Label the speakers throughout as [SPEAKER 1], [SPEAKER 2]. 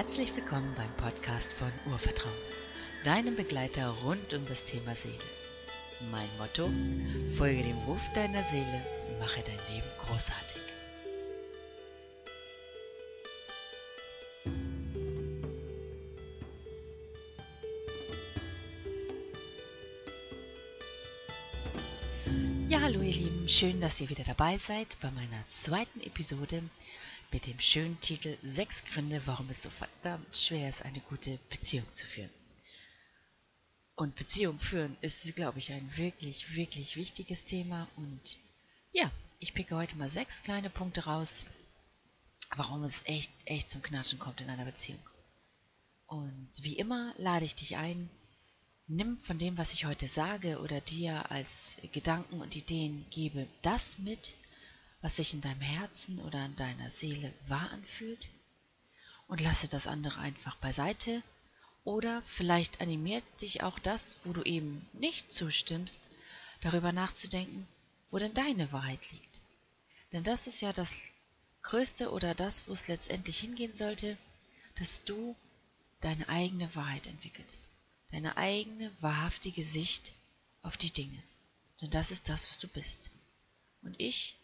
[SPEAKER 1] Herzlich willkommen beim Podcast von Urvertrauen, deinem Begleiter rund um das Thema Seele. Mein Motto: Folge dem Ruf deiner Seele mache dein Leben großartig. Ja, hallo ihr Lieben, schön, dass ihr wieder dabei seid bei meiner zweiten Episode mit dem schönen Titel Sechs Gründe, warum es so verdammt schwer ist, eine gute Beziehung zu führen. Und Beziehung führen ist, glaube ich, ein wirklich, wirklich wichtiges Thema. Und ja, ich picke heute mal sechs kleine Punkte raus, warum es echt, echt zum Knatschen kommt in einer Beziehung. Und wie immer lade ich dich ein, nimm von dem, was ich heute sage oder dir als Gedanken und Ideen gebe, das mit, was sich in deinem Herzen oder in deiner Seele wahr anfühlt und lasse das andere einfach beiseite oder vielleicht animiert dich auch das, wo du eben nicht zustimmst, darüber nachzudenken, wo denn deine Wahrheit liegt. Denn das ist ja das Größte oder das, wo es letztendlich hingehen sollte, dass du deine eigene Wahrheit entwickelst, deine eigene wahrhaftige Sicht auf die Dinge. Denn das ist das, was du bist. Und ich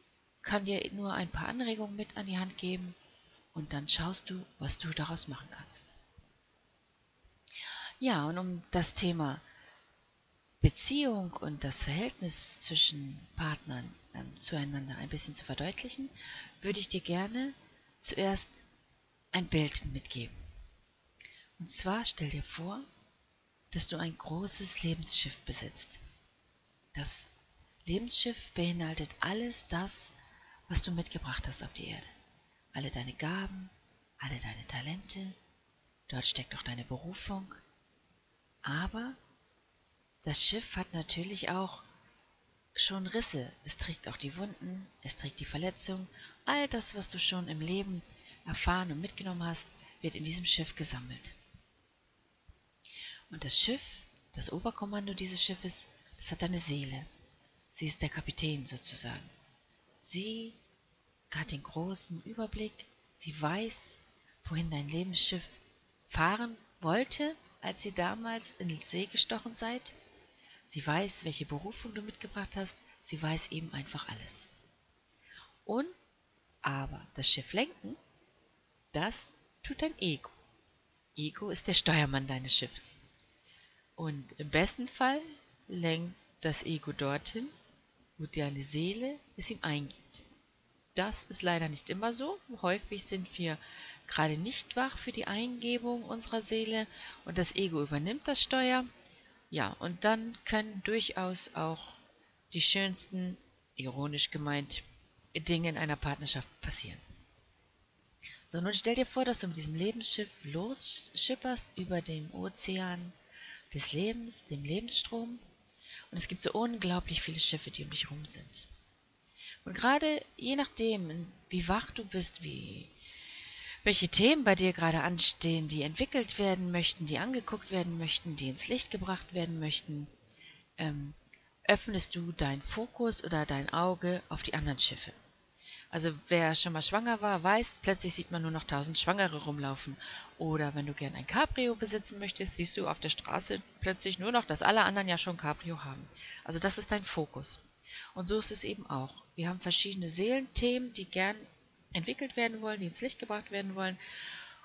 [SPEAKER 1] kann dir nur ein paar Anregungen mit an die Hand geben und dann schaust du, was du daraus machen kannst. Ja, und um das Thema Beziehung und das Verhältnis zwischen Partnern ähm, zueinander ein bisschen zu verdeutlichen, würde ich dir gerne zuerst ein Bild mitgeben. Und zwar stell dir vor, dass du ein großes Lebensschiff besitzt. Das Lebensschiff beinhaltet alles das, was du mitgebracht hast auf die Erde. Alle deine Gaben, alle deine Talente, dort steckt auch deine Berufung. Aber das Schiff hat natürlich auch schon Risse. Es trägt auch die Wunden, es trägt die Verletzung. All das, was du schon im Leben erfahren und mitgenommen hast, wird in diesem Schiff gesammelt. Und das Schiff, das Oberkommando dieses Schiffes, das hat deine Seele. Sie ist der Kapitän sozusagen. Sie hat den großen Überblick. Sie weiß, wohin dein Lebensschiff fahren wollte, als ihr damals in den See gestochen seid. Sie weiß, welche Berufung du mitgebracht hast. Sie weiß eben einfach alles. Und aber das Schiff lenken, das tut dein Ego. Ego ist der Steuermann deines Schiffes. Und im besten Fall lenkt das Ego dorthin, wo deine Seele es ihm eingibt. Das ist leider nicht immer so. Häufig sind wir gerade nicht wach für die Eingebung unserer Seele und das Ego übernimmt das Steuer. Ja, und dann können durchaus auch die schönsten, ironisch gemeint, Dinge in einer Partnerschaft passieren. So, nun stell dir vor, dass du mit diesem Lebensschiff losschipperst über den Ozean des Lebens, dem Lebensstrom, und es gibt so unglaublich viele Schiffe, die um dich rum sind. Und gerade je nachdem, wie wach du bist, wie welche Themen bei dir gerade anstehen, die entwickelt werden möchten, die angeguckt werden möchten, die ins Licht gebracht werden möchten, ähm, öffnest du deinen Fokus oder dein Auge auf die anderen Schiffe. Also wer schon mal schwanger war, weiß, plötzlich sieht man nur noch tausend Schwangere rumlaufen. Oder wenn du gern ein Cabrio besitzen möchtest, siehst du auf der Straße plötzlich nur noch, dass alle anderen ja schon Cabrio haben. Also das ist dein Fokus. Und so ist es eben auch. Wir haben verschiedene Seelenthemen, die gern entwickelt werden wollen, die ins Licht gebracht werden wollen.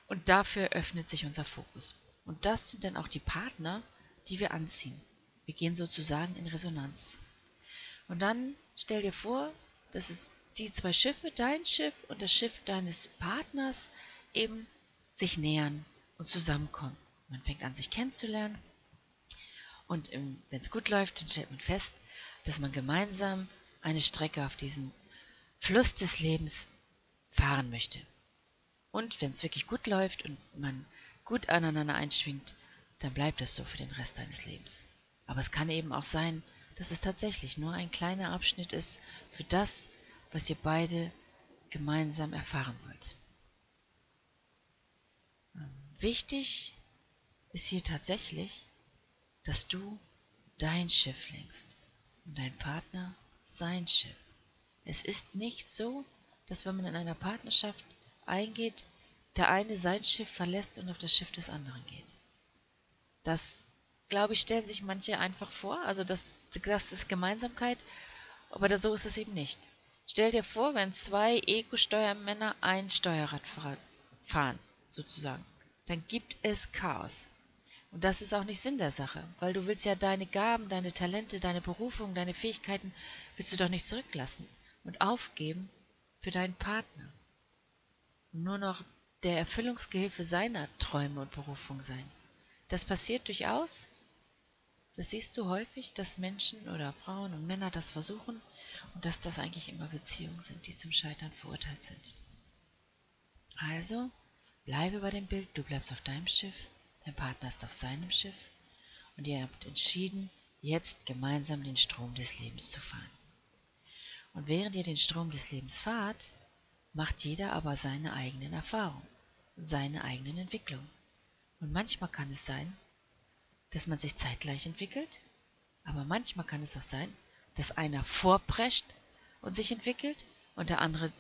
[SPEAKER 1] Und dafür öffnet sich unser Fokus. Und das sind dann auch die Partner, die wir anziehen. Wir gehen sozusagen in Resonanz. Und dann stell dir vor, dass es die zwei Schiffe, dein Schiff und das Schiff deines Partners, eben sich nähern und zusammenkommen. Man fängt an, sich kennenzulernen. Und wenn es gut läuft, dann stellt man fest, dass man gemeinsam eine Strecke auf diesem Fluss des Lebens fahren möchte. Und wenn es wirklich gut läuft und man gut aneinander einschwingt, dann bleibt es so für den Rest deines Lebens. Aber es kann eben auch sein, dass es tatsächlich nur ein kleiner Abschnitt ist für das, was ihr beide gemeinsam erfahren wollt. Wichtig ist hier tatsächlich, dass du dein Schiff lenkst und dein Partner sein Schiff. Es ist nicht so, dass wenn man in einer Partnerschaft eingeht, der eine sein Schiff verlässt und auf das Schiff des anderen geht. Das, glaube ich, stellen sich manche einfach vor, also das, das ist Gemeinsamkeit, aber so ist es eben nicht. Stell dir vor, wenn zwei Ego-Steuermänner ein Steuerrad fahren, sozusagen, dann gibt es Chaos. Und das ist auch nicht Sinn der Sache, weil du willst ja deine Gaben, deine Talente, deine Berufung, deine Fähigkeiten, willst du doch nicht zurücklassen und aufgeben für deinen Partner. Nur noch der Erfüllungsgehilfe seiner Träume und Berufung sein. Das passiert durchaus. Das siehst du häufig, dass Menschen oder Frauen und Männer das versuchen und dass das eigentlich immer Beziehungen sind, die zum Scheitern verurteilt sind. Also, bleibe bei dem Bild, du bleibst auf deinem Schiff, dein Partner ist auf seinem Schiff und ihr habt entschieden, jetzt gemeinsam den Strom des Lebens zu fahren. Und während ihr den Strom des Lebens fahrt, macht jeder aber seine eigenen Erfahrungen und seine eigenen Entwicklungen. Und manchmal kann es sein, dass man sich zeitgleich entwickelt, aber manchmal kann es auch sein, dass einer vorprescht und sich entwickelt und der andere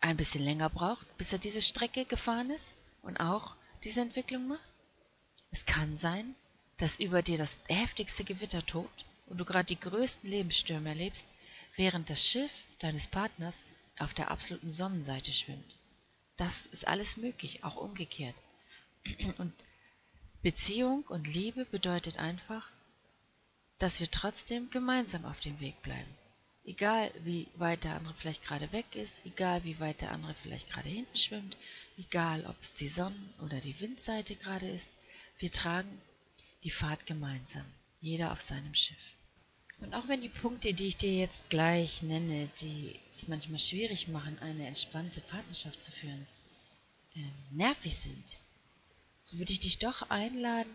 [SPEAKER 1] ein bisschen länger braucht, bis er diese Strecke gefahren ist und auch diese Entwicklung macht. Es kann sein, dass über dir das heftigste Gewitter tobt und du gerade die größten Lebensstürme erlebst, während das Schiff deines Partners auf der absoluten Sonnenseite schwimmt. Das ist alles möglich, auch umgekehrt. Und Beziehung und Liebe bedeutet einfach, dass wir trotzdem gemeinsam auf dem Weg bleiben. Egal wie weit der andere vielleicht gerade weg ist, egal wie weit der andere vielleicht gerade hinten schwimmt, egal ob es die Sonnen- oder die Windseite gerade ist, wir tragen die Fahrt gemeinsam, jeder auf seinem Schiff. Und auch wenn die Punkte, die ich dir jetzt gleich nenne, die es manchmal schwierig machen, eine entspannte Partnerschaft zu führen, äh, nervig sind, so würde ich dich doch einladen,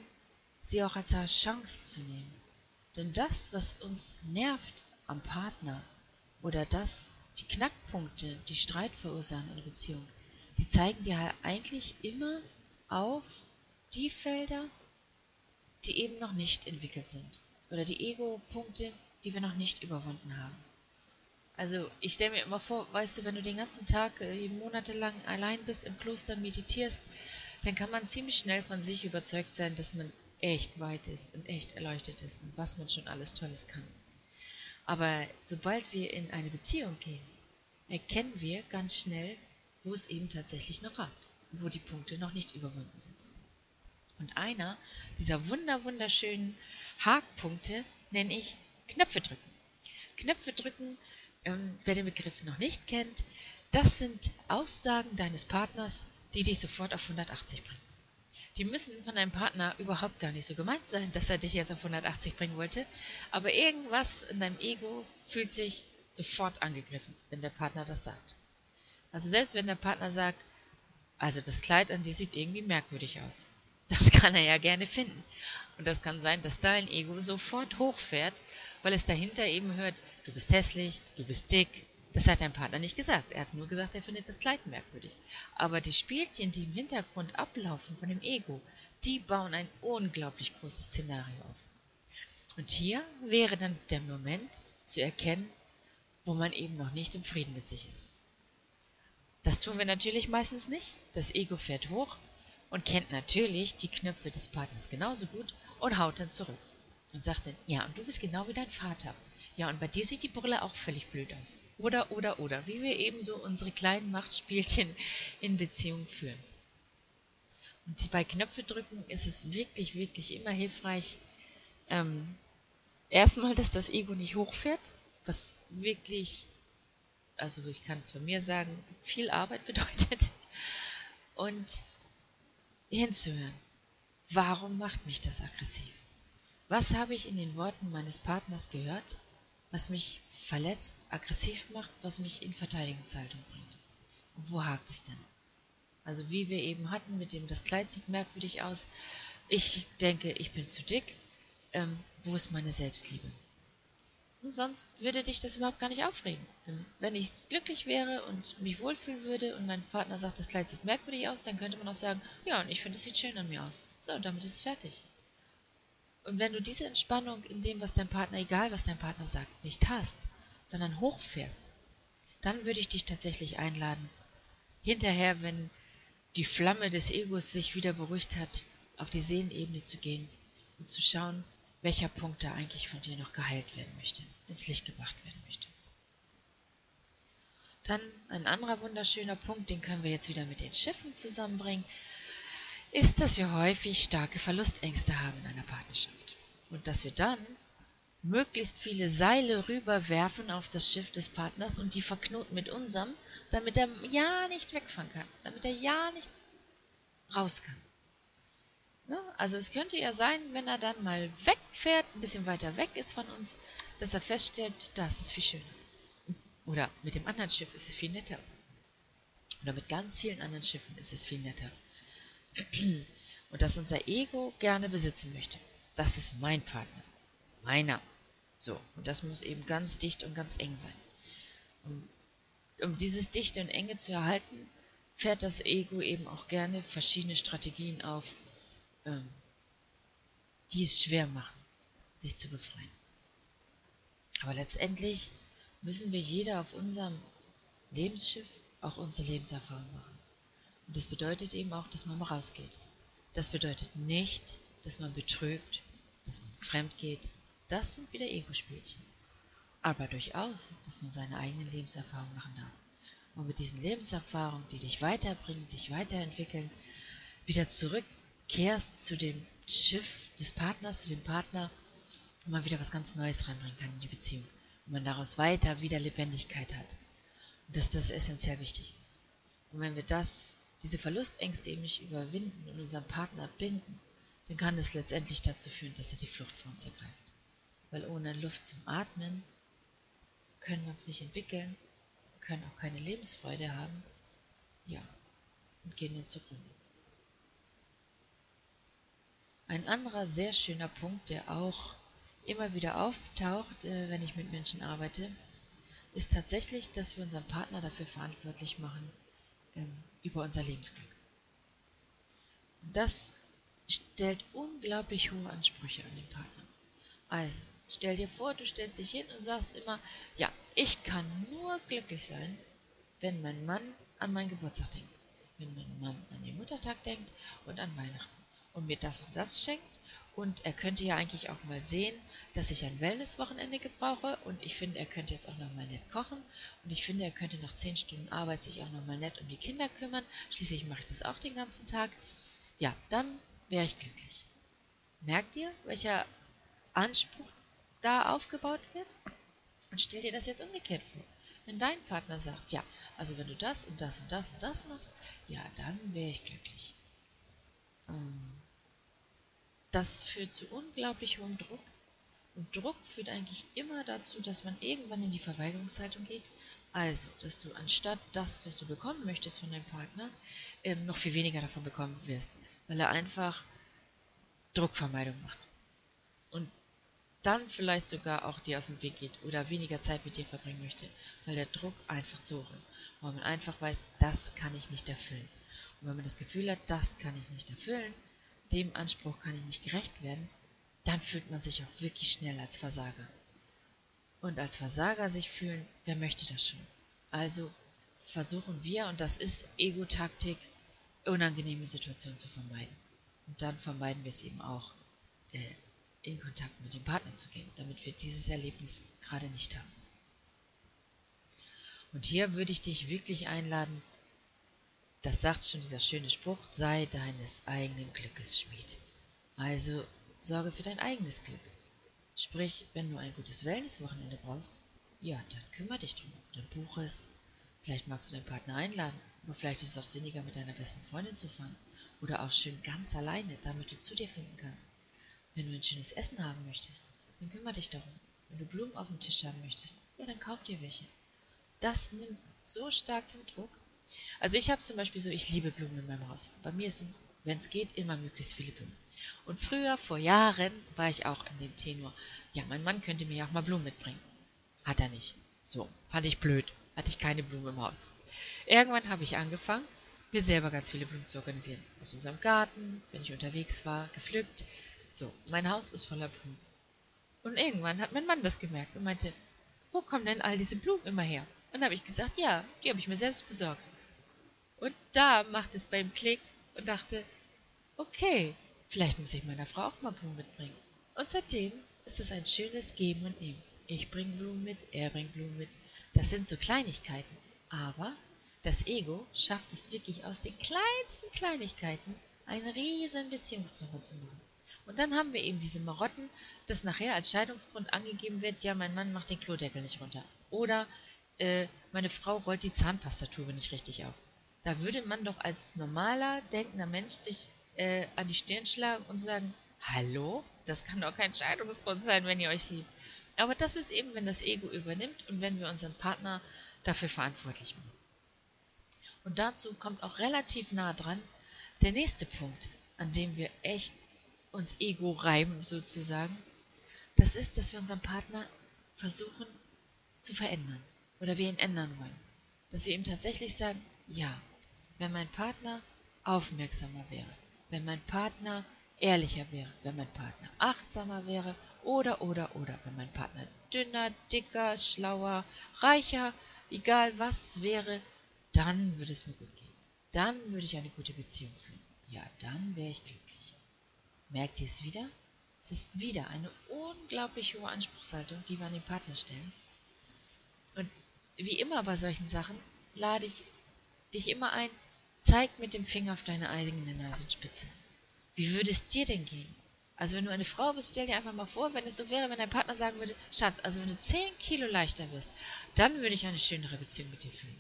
[SPEAKER 1] sie auch als Chance zu nehmen. Denn das, was uns nervt am Partner oder das, die Knackpunkte, die Streit verursachen in der Beziehung, die zeigen dir halt eigentlich immer auf die Felder, die eben noch nicht entwickelt sind oder die Ego-Punkte, die wir noch nicht überwunden haben. Also ich stelle mir immer vor, weißt du, wenn du den ganzen Tag äh, monatelang allein bist im Kloster meditierst, dann kann man ziemlich schnell von sich überzeugt sein, dass man echt weit ist und echt erleuchtet ist und was man schon alles Tolles kann. Aber sobald wir in eine Beziehung gehen, erkennen wir ganz schnell, wo es eben tatsächlich noch hat, wo die Punkte noch nicht überwunden sind. Und einer dieser wunder wunderschönen Haakpunkte nenne ich Knöpfe drücken. Knöpfe drücken, ähm, wer den Begriff noch nicht kennt, das sind Aussagen deines Partners, die dich sofort auf 180 bringen. Die müssen von deinem Partner überhaupt gar nicht so gemeint sein, dass er dich jetzt auf 180 bringen wollte, aber irgendwas in deinem Ego fühlt sich sofort angegriffen, wenn der Partner das sagt. Also selbst wenn der Partner sagt, also das Kleid an dir sieht irgendwie merkwürdig aus. Das kann er ja gerne finden. Und das kann sein, dass dein Ego sofort hochfährt, weil es dahinter eben hört, du bist hässlich, du bist dick. Das hat dein Partner nicht gesagt. Er hat nur gesagt, er findet das Kleid merkwürdig. Aber die Spielchen, die im Hintergrund ablaufen von dem Ego, die bauen ein unglaublich großes Szenario auf. Und hier wäre dann der Moment zu erkennen, wo man eben noch nicht im Frieden mit sich ist. Das tun wir natürlich meistens nicht. Das Ego fährt hoch und kennt natürlich die Knöpfe des Partners genauso gut und haut dann zurück und sagt dann, ja, und du bist genau wie dein Vater. Ja, und bei dir sieht die Brille auch völlig blöd aus. Oder, oder, oder, wie wir eben so unsere kleinen Machtspielchen in Beziehung führen. Und bei Knöpfe drücken ist es wirklich, wirklich immer hilfreich, ähm, erstmal, dass das Ego nicht hochfährt, was wirklich, also ich kann es von mir sagen, viel Arbeit bedeutet. Und hinzuhören. Warum macht mich das aggressiv? Was habe ich in den Worten meines Partners gehört, was mich verletzt, aggressiv macht, was mich in Verteidigungshaltung bringt? Und wo hakt es denn? Also wie wir eben hatten mit dem, das Kleid sieht merkwürdig aus. Ich denke, ich bin zu dick. Ähm, wo ist meine Selbstliebe? Und sonst würde dich das überhaupt gar nicht aufregen. Denn wenn ich glücklich wäre und mich wohlfühlen würde und mein Partner sagt, das Kleid sieht merkwürdig aus, dann könnte man auch sagen, ja, und ich finde, es sieht schön an mir aus. So, damit ist es fertig. Und wenn du diese Entspannung in dem, was dein Partner, egal was dein Partner sagt, nicht hast, sondern hochfährst, dann würde ich dich tatsächlich einladen, hinterher, wenn die Flamme des Egos sich wieder beruhigt hat, auf die Seelenebene zu gehen und zu schauen, welcher Punkt da eigentlich von dir noch geheilt werden möchte, ins Licht gebracht werden möchte. Dann ein anderer wunderschöner Punkt, den können wir jetzt wieder mit den Schiffen zusammenbringen, ist, dass wir häufig starke Verlustängste haben in einer Partnerschaft. Und dass wir dann möglichst viele Seile rüberwerfen auf das Schiff des Partners und die verknoten mit unserem, damit er ja nicht wegfahren kann, damit er ja nicht raus kann. Ja, also es könnte ja sein, wenn er dann mal wegfährt, ein bisschen weiter weg ist von uns, dass er feststellt, das ist viel schöner. Oder mit dem anderen Schiff ist es viel netter. Oder mit ganz vielen anderen Schiffen ist es viel netter. Und dass unser Ego gerne besitzen möchte. Das ist mein Partner. Meiner. So. Und das muss eben ganz dicht und ganz eng sein. Und um dieses Dichte und Enge zu erhalten, fährt das Ego eben auch gerne verschiedene Strategien auf, ähm, die es schwer machen, sich zu befreien. Aber letztendlich müssen wir jeder auf unserem Lebensschiff auch unsere Lebenserfahrung machen. Und das bedeutet eben auch, dass man mal rausgeht. Das bedeutet nicht, dass man betrügt, dass man fremd geht. Das sind wieder Ego-Spielchen. Aber durchaus, dass man seine eigenen Lebenserfahrungen machen darf. Und mit diesen Lebenserfahrungen, die dich weiterbringen, dich weiterentwickeln, wieder zurückkehrst zu dem Schiff des Partners, zu dem Partner, und man wieder was ganz Neues reinbringen kann in die Beziehung und man daraus weiter wieder Lebendigkeit hat. Und dass das essentiell wichtig ist. Und wenn wir das, diese Verlustängste eben nicht überwinden und unseren Partner binden, dann kann es letztendlich dazu führen, dass er die Flucht vor uns ergreift. Weil ohne Luft zum Atmen können wir uns nicht entwickeln, können auch keine Lebensfreude haben, ja, und gehen dann zugrunde. Ein anderer sehr schöner Punkt, der auch immer wieder auftaucht, äh, wenn ich mit Menschen arbeite, ist tatsächlich, dass wir unseren Partner dafür verantwortlich machen ähm, über unser Lebensglück. Das stellt unglaublich hohe Ansprüche an den Partner. Also, stell dir vor, du stellst dich hin und sagst immer, ja, ich kann nur glücklich sein, wenn mein Mann an meinen Geburtstag denkt, wenn mein Mann an den Muttertag denkt und an Weihnachten und mir das und das schenkt und er könnte ja eigentlich auch mal sehen, dass ich ein Wellnesswochenende gebrauche. Und ich finde, er könnte jetzt auch noch mal nett kochen. Und ich finde, er könnte nach zehn Stunden Arbeit sich auch noch mal nett um die Kinder kümmern. Schließlich mache ich das auch den ganzen Tag. Ja, dann wäre ich glücklich. Merkt ihr, welcher Anspruch da aufgebaut wird? Und stell dir das jetzt umgekehrt vor. Wenn dein Partner sagt, ja, also wenn du das und das und das und das machst, ja, dann wäre ich glücklich. Ähm, das führt zu unglaublich hohem Druck. Und Druck führt eigentlich immer dazu, dass man irgendwann in die Verweigerungshaltung geht. Also, dass du anstatt das, was du bekommen möchtest von deinem Partner, ähm, noch viel weniger davon bekommen wirst. Weil er einfach Druckvermeidung macht. Und dann vielleicht sogar auch dir aus dem Weg geht oder weniger Zeit mit dir verbringen möchte, weil der Druck einfach zu hoch ist. Weil man einfach weiß, das kann ich nicht erfüllen. Und wenn man das Gefühl hat, das kann ich nicht erfüllen, dem Anspruch kann ich nicht gerecht werden, dann fühlt man sich auch wirklich schnell als Versager. Und als Versager sich fühlen, wer möchte das schon? Also versuchen wir, und das ist Ego-Taktik, unangenehme Situationen zu vermeiden. Und dann vermeiden wir es eben auch, äh, in Kontakt mit dem Partner zu gehen, damit wir dieses Erlebnis gerade nicht haben. Und hier würde ich dich wirklich einladen, das sagt schon dieser schöne Spruch, sei deines eigenen Glückes Schmied. Also sorge für dein eigenes Glück. Sprich, wenn du ein gutes Wellnesswochenende brauchst, ja, dann kümmere dich drum, dann buche es. Vielleicht magst du deinen Partner einladen, aber vielleicht ist es auch sinniger, mit deiner besten Freundin zu fahren. Oder auch schön ganz alleine, damit du zu dir finden kannst. Wenn du ein schönes Essen haben möchtest, dann kümmere dich darum. Wenn du Blumen auf dem Tisch haben möchtest, ja, dann kauf dir welche. Das nimmt so stark den Druck also ich habe zum Beispiel so, ich liebe Blumen in meinem Haus. Bei mir sind, wenn es geht, immer möglichst viele Blumen. Und früher, vor Jahren, war ich auch in dem Tenor. Ja, mein Mann könnte mir ja auch mal Blumen mitbringen. Hat er nicht. So, fand ich blöd. Hatte ich keine Blumen im Haus. Irgendwann habe ich angefangen, mir selber ganz viele Blumen zu organisieren. Aus unserem Garten, wenn ich unterwegs war, gepflückt. So, mein Haus ist voller Blumen. Und irgendwann hat mein Mann das gemerkt und meinte, wo kommen denn all diese Blumen immer her? Und dann habe ich gesagt, ja, die habe ich mir selbst besorgt. Und da macht es beim Klick und dachte, okay, vielleicht muss ich meiner Frau auch mal Blumen mitbringen. Und seitdem ist es ein schönes Geben und Nehmen. Ich bringe Blumen mit, er bringt Blumen mit. Das sind so Kleinigkeiten. Aber das Ego schafft es wirklich aus den kleinsten Kleinigkeiten eine riesen Beziehungstreffer zu machen. Und dann haben wir eben diese Marotten, dass nachher als Scheidungsgrund angegeben wird, ja, mein Mann macht den Klodeckel nicht runter. Oder äh, meine Frau rollt die Zahnpastatube nicht richtig auf. Da würde man doch als normaler, denkender Mensch sich äh, an die Stirn schlagen und sagen, hallo, das kann doch kein Scheidungsgrund sein, wenn ihr euch liebt. Aber das ist eben, wenn das Ego übernimmt und wenn wir unseren Partner dafür verantwortlich machen. Und dazu kommt auch relativ nah dran der nächste Punkt, an dem wir echt uns Ego reiben sozusagen. Das ist, dass wir unseren Partner versuchen zu verändern oder wir ihn ändern wollen. Dass wir ihm tatsächlich sagen, ja, wenn mein Partner aufmerksamer wäre, wenn mein Partner ehrlicher wäre, wenn mein Partner achtsamer wäre oder, oder, oder, wenn mein Partner dünner, dicker, schlauer, reicher, egal was wäre, dann würde es mir gut gehen. Dann würde ich eine gute Beziehung führen. Ja, dann wäre ich glücklich. Merkt ihr es wieder? Es ist wieder eine unglaublich hohe Anspruchshaltung, die wir an den Partner stellen. Und wie immer bei solchen Sachen lade ich dich immer ein, zeig mit dem Finger auf deine eigene Nasenspitze. Wie würde es dir denn gehen? Also wenn du eine Frau bist, stell dir einfach mal vor, wenn es so wäre, wenn dein Partner sagen würde, Schatz, also wenn du zehn Kilo leichter wirst, dann würde ich eine schönere Beziehung mit dir führen.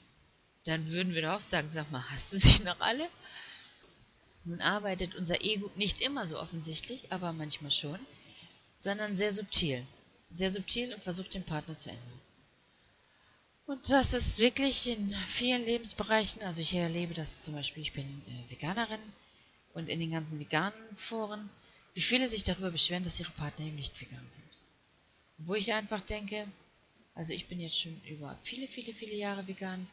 [SPEAKER 1] Dann würden wir doch auch sagen, sag mal, hast du sie noch alle? Nun arbeitet unser Ego nicht immer so offensichtlich, aber manchmal schon, sondern sehr subtil. Sehr subtil und versucht den Partner zu ändern. Und das ist wirklich in vielen Lebensbereichen, also ich erlebe das zum Beispiel, ich bin äh, Veganerin und in den ganzen veganen Foren, wie viele sich darüber beschweren, dass ihre Partner eben nicht vegan sind. Wo ich einfach denke, also ich bin jetzt schon über viele, viele, viele Jahre vegan,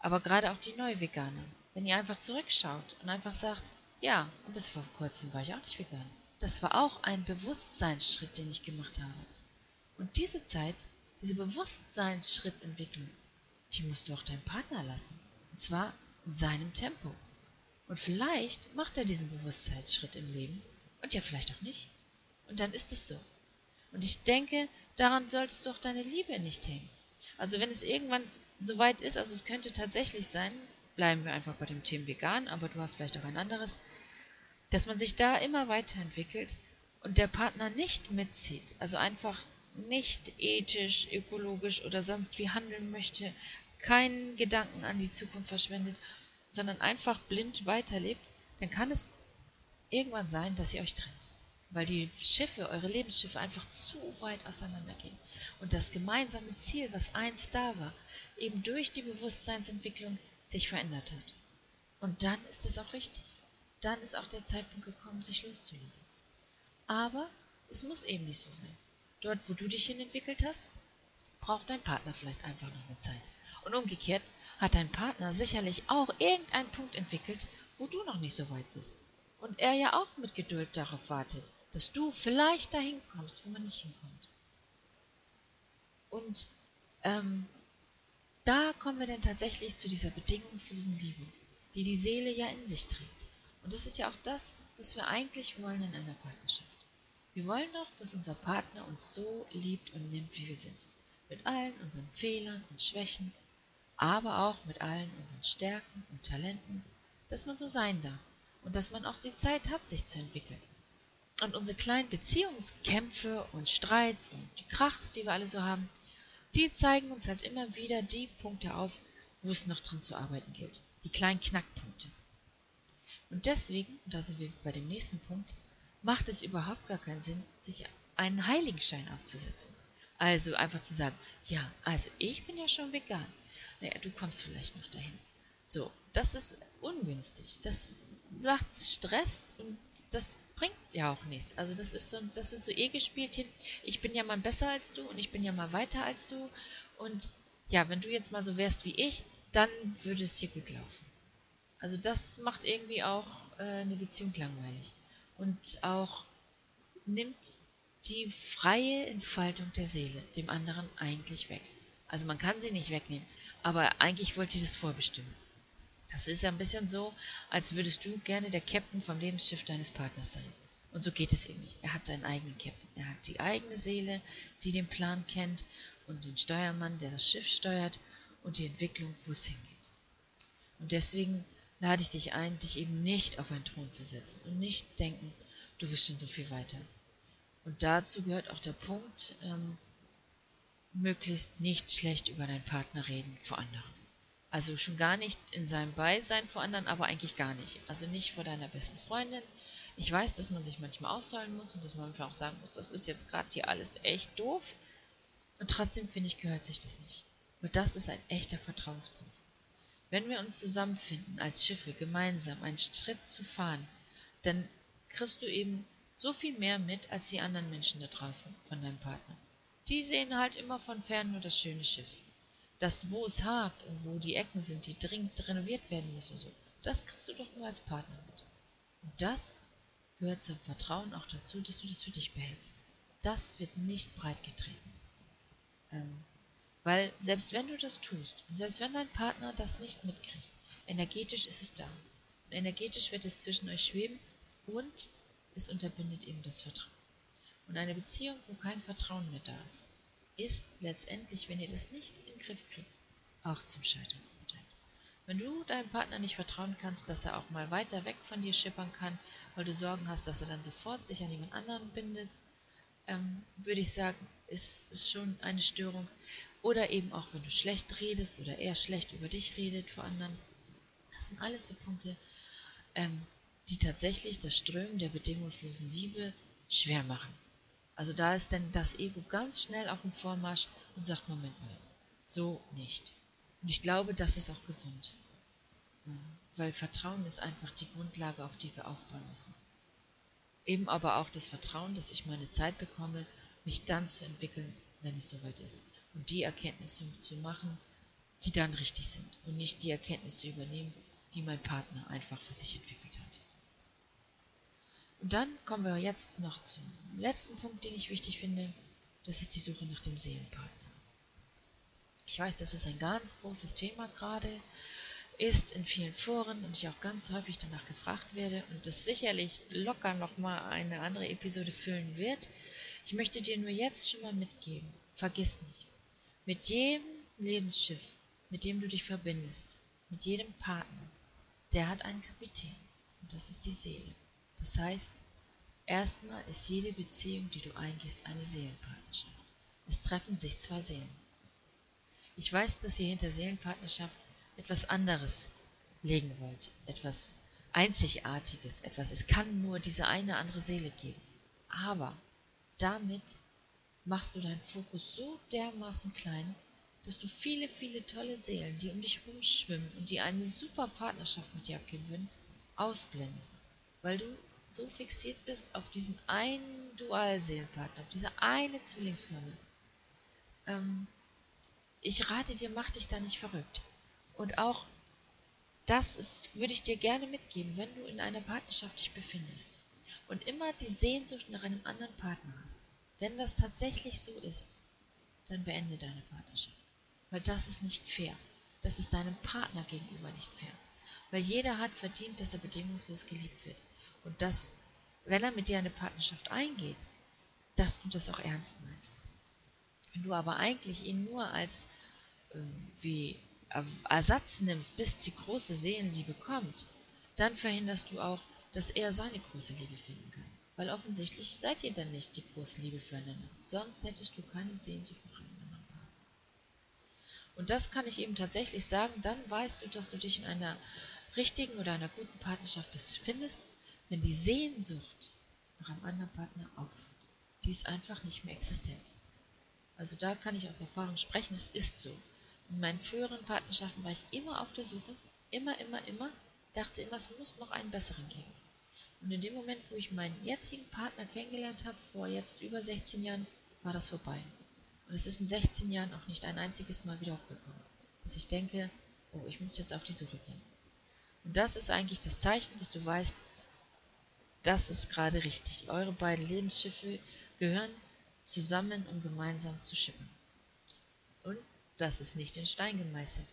[SPEAKER 1] aber gerade auch die Neu-Veganer, wenn ihr einfach zurückschaut und einfach sagt, ja, und bis vor kurzem war ich auch nicht vegan. Das war auch ein Bewusstseinsschritt, den ich gemacht habe. Und diese Zeit, diese Bewusstseinsschrittentwicklung, die musst du auch deinem Partner lassen. Und zwar in seinem Tempo. Und vielleicht macht er diesen Bewusstseinsschritt im Leben und ja vielleicht auch nicht. Und dann ist es so. Und ich denke, daran solltest du auch deine Liebe nicht hängen. Also wenn es irgendwann so weit ist, also es könnte tatsächlich sein, bleiben wir einfach bei dem Thema vegan, aber du hast vielleicht auch ein anderes, dass man sich da immer weiterentwickelt und der Partner nicht mitzieht, also einfach nicht ethisch, ökologisch oder sonst wie handeln möchte, keinen Gedanken an die Zukunft verschwendet, sondern einfach blind weiterlebt, dann kann es irgendwann sein, dass ihr euch trennt. Weil die Schiffe, eure Lebensschiffe einfach zu weit auseinandergehen. Und das gemeinsame Ziel, was einst da war, eben durch die Bewusstseinsentwicklung sich verändert hat. Und dann ist es auch richtig. Dann ist auch der Zeitpunkt gekommen, sich loszulassen. Aber es muss eben nicht so sein. Dort, wo du dich hin entwickelt hast, braucht dein Partner vielleicht einfach noch eine Zeit. Und umgekehrt hat dein Partner sicherlich auch irgendeinen Punkt entwickelt, wo du noch nicht so weit bist. Und er ja auch mit Geduld darauf wartet, dass du vielleicht dahin kommst, wo man nicht hinkommt. Und ähm, da kommen wir dann tatsächlich zu dieser bedingungslosen Liebe, die die Seele ja in sich trägt. Und das ist ja auch das, was wir eigentlich wollen in einer Partnerschaft. Wir wollen doch, dass unser Partner uns so liebt und nimmt, wie wir sind. Mit allen unseren Fehlern und Schwächen, aber auch mit allen unseren Stärken und Talenten, dass man so sein darf und dass man auch die Zeit hat, sich zu entwickeln. Und unsere kleinen Beziehungskämpfe und Streits und die Krachs, die wir alle so haben, die zeigen uns halt immer wieder die Punkte auf, wo es noch dran zu arbeiten gilt. Die kleinen Knackpunkte. Und deswegen, und da sind wir bei dem nächsten Punkt, macht es überhaupt gar keinen Sinn, sich einen Heiligenschein aufzusetzen. Also einfach zu sagen, ja, also ich bin ja schon vegan. Naja, du kommst vielleicht noch dahin. So, das ist ungünstig. Das macht Stress und das bringt ja auch nichts. Also das ist so, das sind so E-Gespielchen. Ich bin ja mal besser als du und ich bin ja mal weiter als du. Und ja, wenn du jetzt mal so wärst wie ich, dann würde es hier gut laufen. Also das macht irgendwie auch äh, eine Beziehung langweilig. Und auch nimmt die freie Entfaltung der Seele dem anderen eigentlich weg. Also man kann sie nicht wegnehmen, aber eigentlich wollte ich das vorbestimmen. Das ist ja ein bisschen so, als würdest du gerne der Captain vom Lebensschiff deines Partners sein. Und so geht es eben nicht. Er hat seinen eigenen Captain. Er hat die eigene Seele, die den Plan kennt und den Steuermann, der das Schiff steuert und die Entwicklung, wo es hingeht. Und deswegen lade ich dich ein, dich eben nicht auf einen Thron zu setzen und nicht denken, du bist schon so viel weiter. Und dazu gehört auch der Punkt, ähm, möglichst nicht schlecht über deinen Partner reden vor anderen. Also schon gar nicht in seinem Beisein vor anderen, aber eigentlich gar nicht. Also nicht vor deiner besten Freundin. Ich weiß, dass man sich manchmal ausholen muss und dass man manchmal auch sagen muss, das ist jetzt gerade hier alles echt doof. Und trotzdem finde ich, gehört sich das nicht. Weil das ist ein echter Vertrauenspunkt. Wenn wir uns zusammenfinden als Schiffe, gemeinsam einen Schritt zu fahren, dann kriegst du eben so viel mehr mit als die anderen Menschen da draußen von deinem Partner. Die sehen halt immer von fern nur das schöne Schiff das, wo es hakt und wo die Ecken sind, die dringend renoviert werden müssen und so, das kriegst du doch nur als Partner mit. Und das gehört zum Vertrauen auch dazu, dass du das für dich behältst. Das wird nicht breitgetreten. Ähm, weil selbst wenn du das tust und selbst wenn dein Partner das nicht mitkriegt, energetisch ist es da. Und energetisch wird es zwischen euch schweben und es unterbindet eben das Vertrauen. Und eine Beziehung, wo kein Vertrauen mehr da ist, ist letztendlich, wenn ihr das nicht in den Griff kriegt, auch zum Scheitern verurteilt. Wenn du deinem Partner nicht vertrauen kannst, dass er auch mal weiter weg von dir schippern kann, weil du Sorgen hast, dass er dann sofort sich an jemand anderen bindet, ähm, würde ich sagen, ist, ist schon eine Störung. Oder eben auch, wenn du schlecht redest oder er schlecht über dich redet vor anderen. Das sind alles so Punkte, ähm, die tatsächlich das Strömen der bedingungslosen Liebe schwer machen. Also da ist dann das Ego ganz schnell auf dem Vormarsch und sagt, Moment mal, so nicht. Und ich glaube, das ist auch gesund. Weil Vertrauen ist einfach die Grundlage, auf die wir aufbauen müssen. Eben aber auch das Vertrauen, dass ich meine Zeit bekomme, mich dann zu entwickeln, wenn es soweit ist. Und die Erkenntnisse zu machen, die dann richtig sind. Und nicht die Erkenntnisse übernehmen, die mein Partner einfach für sich entwickelt hat. Und dann kommen wir jetzt noch zum letzten Punkt, den ich wichtig finde. Das ist die Suche nach dem Seelenpartner. Ich weiß, das ist ein ganz großes Thema gerade, ist in vielen Foren und ich auch ganz häufig danach gefragt werde und das sicherlich locker nochmal eine andere Episode füllen wird. Ich möchte dir nur jetzt schon mal mitgeben, vergiss nicht, mit jedem Lebensschiff, mit dem du dich verbindest, mit jedem Partner, der hat einen Kapitän und das ist die Seele. Das heißt, erstmal ist jede Beziehung, die du eingehst, eine Seelenpartnerschaft. Es treffen sich zwei Seelen. Ich weiß, dass ihr hinter Seelenpartnerschaft etwas anderes legen wollt, etwas Einzigartiges, etwas, es kann nur diese eine andere Seele geben. Aber damit machst du deinen Fokus so dermaßen klein, dass du viele, viele tolle Seelen, die um dich rumschwimmen und die eine super Partnerschaft mit dir abgeben würden, ausblendest, weil du so fixiert bist auf diesen einen Dualseelenpartner, auf diese eine Zwillingsflamme. Ähm, ich rate dir, mach dich da nicht verrückt. Und auch das ist, würde ich dir gerne mitgeben, wenn du in einer Partnerschaft dich befindest und immer die Sehnsucht nach einem anderen Partner hast. Wenn das tatsächlich so ist, dann beende deine Partnerschaft. Weil das ist nicht fair. Das ist deinem Partner gegenüber nicht fair. Weil jeder hat verdient, dass er bedingungslos geliebt wird. Und dass, wenn er mit dir eine Partnerschaft eingeht, dass du das auch ernst meinst. Wenn du aber eigentlich ihn nur als äh, wie Ersatz nimmst, bis die große Seelenliebe kommt, dann verhinderst du auch, dass er seine große Liebe finden kann. Weil offensichtlich seid ihr dann nicht die große Liebe füreinander. Sonst hättest du keine Sehnsucht nach einem anderen Partner. Und das kann ich eben tatsächlich sagen, dann weißt du, dass du dich in einer richtigen oder einer guten Partnerschaft befindest, wenn die Sehnsucht nach einem anderen Partner aufhört. Die ist einfach nicht mehr existent. Also da kann ich aus Erfahrung sprechen, es ist so. In meinen früheren Partnerschaften war ich immer auf der Suche, immer, immer, immer, dachte immer, es muss noch einen besseren geben. Und in dem Moment, wo ich meinen jetzigen Partner kennengelernt habe, vor jetzt über 16 Jahren, war das vorbei. Und es ist in 16 Jahren auch nicht ein einziges Mal wieder hochgekommen, dass ich denke, oh, ich muss jetzt auf die Suche gehen. Und das ist eigentlich das Zeichen, dass du weißt, das ist gerade richtig. Eure beiden Lebensschiffe gehören zusammen, um gemeinsam zu schippen. Und das ist nicht in Stein gemeißelt.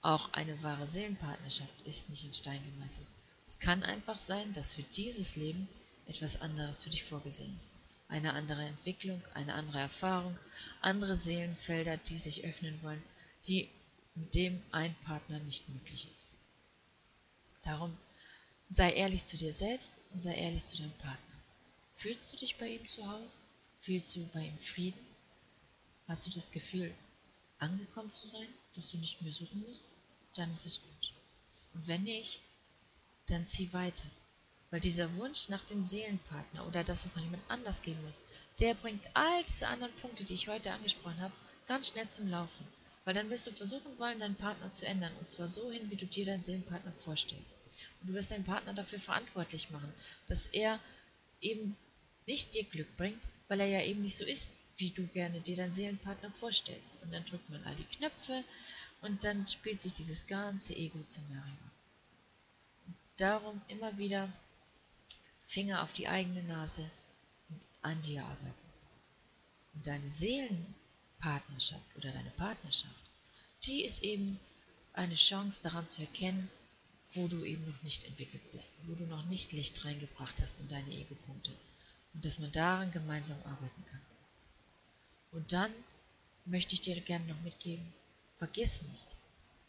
[SPEAKER 1] Auch eine wahre Seelenpartnerschaft ist nicht in Stein gemeißelt. Es kann einfach sein, dass für dieses Leben etwas anderes für dich vorgesehen ist. Eine andere Entwicklung, eine andere Erfahrung, andere Seelenfelder, die sich öffnen wollen, die mit dem ein Partner nicht möglich ist. Darum sei ehrlich zu dir selbst und sei ehrlich zu deinem Partner. Fühlst du dich bei ihm zu Hause? Fühlst du bei ihm Frieden? Hast du das Gefühl, angekommen zu sein, dass du nicht mehr suchen musst? Dann ist es gut. Und wenn nicht, dann zieh weiter. Weil dieser Wunsch nach dem Seelenpartner oder dass es noch jemand anders geben muss, der bringt all diese anderen Punkte, die ich heute angesprochen habe, ganz schnell zum Laufen. Weil dann wirst du versuchen wollen, deinen Partner zu ändern. Und zwar so hin, wie du dir deinen Seelenpartner vorstellst. Und du wirst deinen Partner dafür verantwortlich machen, dass er eben nicht dir Glück bringt, weil er ja eben nicht so ist, wie du gerne dir deinen Seelenpartner vorstellst. Und dann drückt man all die Knöpfe und dann spielt sich dieses ganze Ego-Szenario Darum immer wieder Finger auf die eigene Nase und an dir arbeiten. Und deine Seelenpartnerschaft oder deine Partnerschaft, die ist eben eine Chance daran zu erkennen, wo du eben noch nicht entwickelt bist, wo du noch nicht Licht reingebracht hast in deine Ego-Punkte und dass man daran gemeinsam arbeiten kann. Und dann möchte ich dir gerne noch mitgeben, vergiss nicht,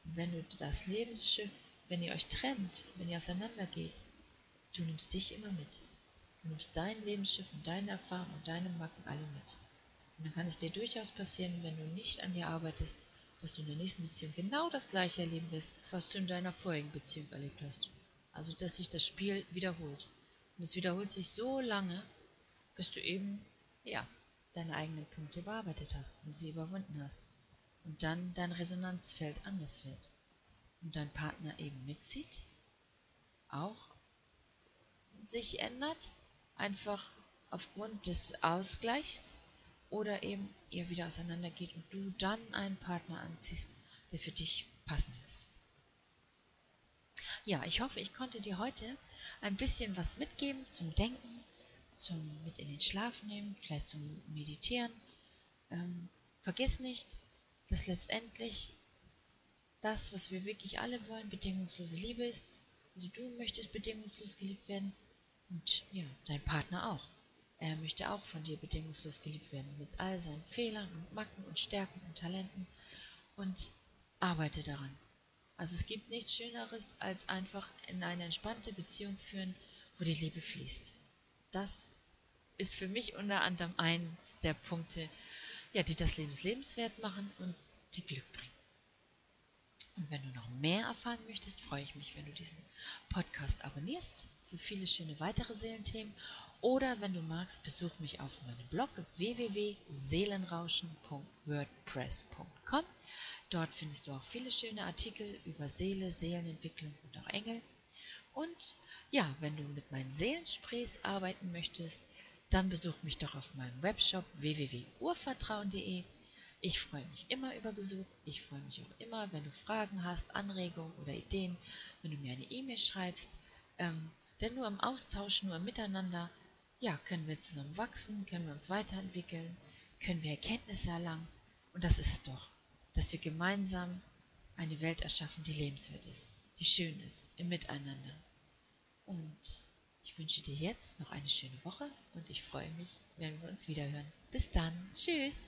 [SPEAKER 1] wenn du das Lebensschiff, wenn ihr euch trennt, wenn ihr auseinandergeht, du nimmst dich immer mit. Du nimmst dein Lebensschiff und deine Erfahrungen und deine Macken alle mit. Und dann kann es dir durchaus passieren, wenn du nicht an dir arbeitest, dass du in der nächsten Beziehung genau das gleiche erleben wirst, was du in deiner vorigen Beziehung erlebt hast. Also, dass sich das Spiel wiederholt. Und es wiederholt sich so lange, bis du eben, ja, deine eigenen Punkte bearbeitet hast und sie überwunden hast. Und dann dein Resonanzfeld anders wird. Und dein Partner eben mitzieht, auch sich ändert, einfach aufgrund des Ausgleichs oder eben ihr wieder auseinandergeht und du dann einen Partner anziehst, der für dich passend ist. Ja, ich hoffe, ich konnte dir heute ein bisschen was mitgeben zum Denken, zum mit in den Schlaf nehmen, vielleicht zum Meditieren. Ähm, vergiss nicht, dass letztendlich das, was wir wirklich alle wollen, bedingungslose Liebe ist. Also du möchtest bedingungslos geliebt werden und ja, dein Partner auch. Er möchte auch von dir bedingungslos geliebt werden, mit all seinen Fehlern und Macken und Stärken und Talenten und arbeite daran. Also es gibt nichts Schöneres, als einfach in eine entspannte Beziehung führen, wo die Liebe fließt. Das ist für mich unter anderem eins der Punkte, ja, die das Leben lebenswert machen und die Glück bringen. Und wenn du noch mehr erfahren möchtest, freue ich mich, wenn du diesen Podcast abonnierst für viele schöne weitere Seelenthemen oder wenn du magst, besuch mich auf meinem Blog www.seelenrauschen.wordpress.com. Dort findest du auch viele schöne Artikel über Seele, Seelenentwicklung und auch Engel. Und ja, wenn du mit meinen Seelensprays arbeiten möchtest, dann besuch mich doch auf meinem Webshop www.urvertrauen.de. Ich freue mich immer über Besuch. Ich freue mich auch immer, wenn du Fragen hast, Anregungen oder Ideen, wenn du mir eine E-Mail schreibst. Ähm, denn nur im Austausch, nur im Miteinander ja, können wir zusammen wachsen, können wir uns weiterentwickeln, können wir Erkenntnisse erlangen. Und das ist es doch, dass wir gemeinsam eine Welt erschaffen, die lebenswert ist, die schön ist, im Miteinander. Und ich wünsche dir jetzt noch eine schöne Woche und ich freue mich, wenn wir uns wiederhören. Bis dann. Tschüss.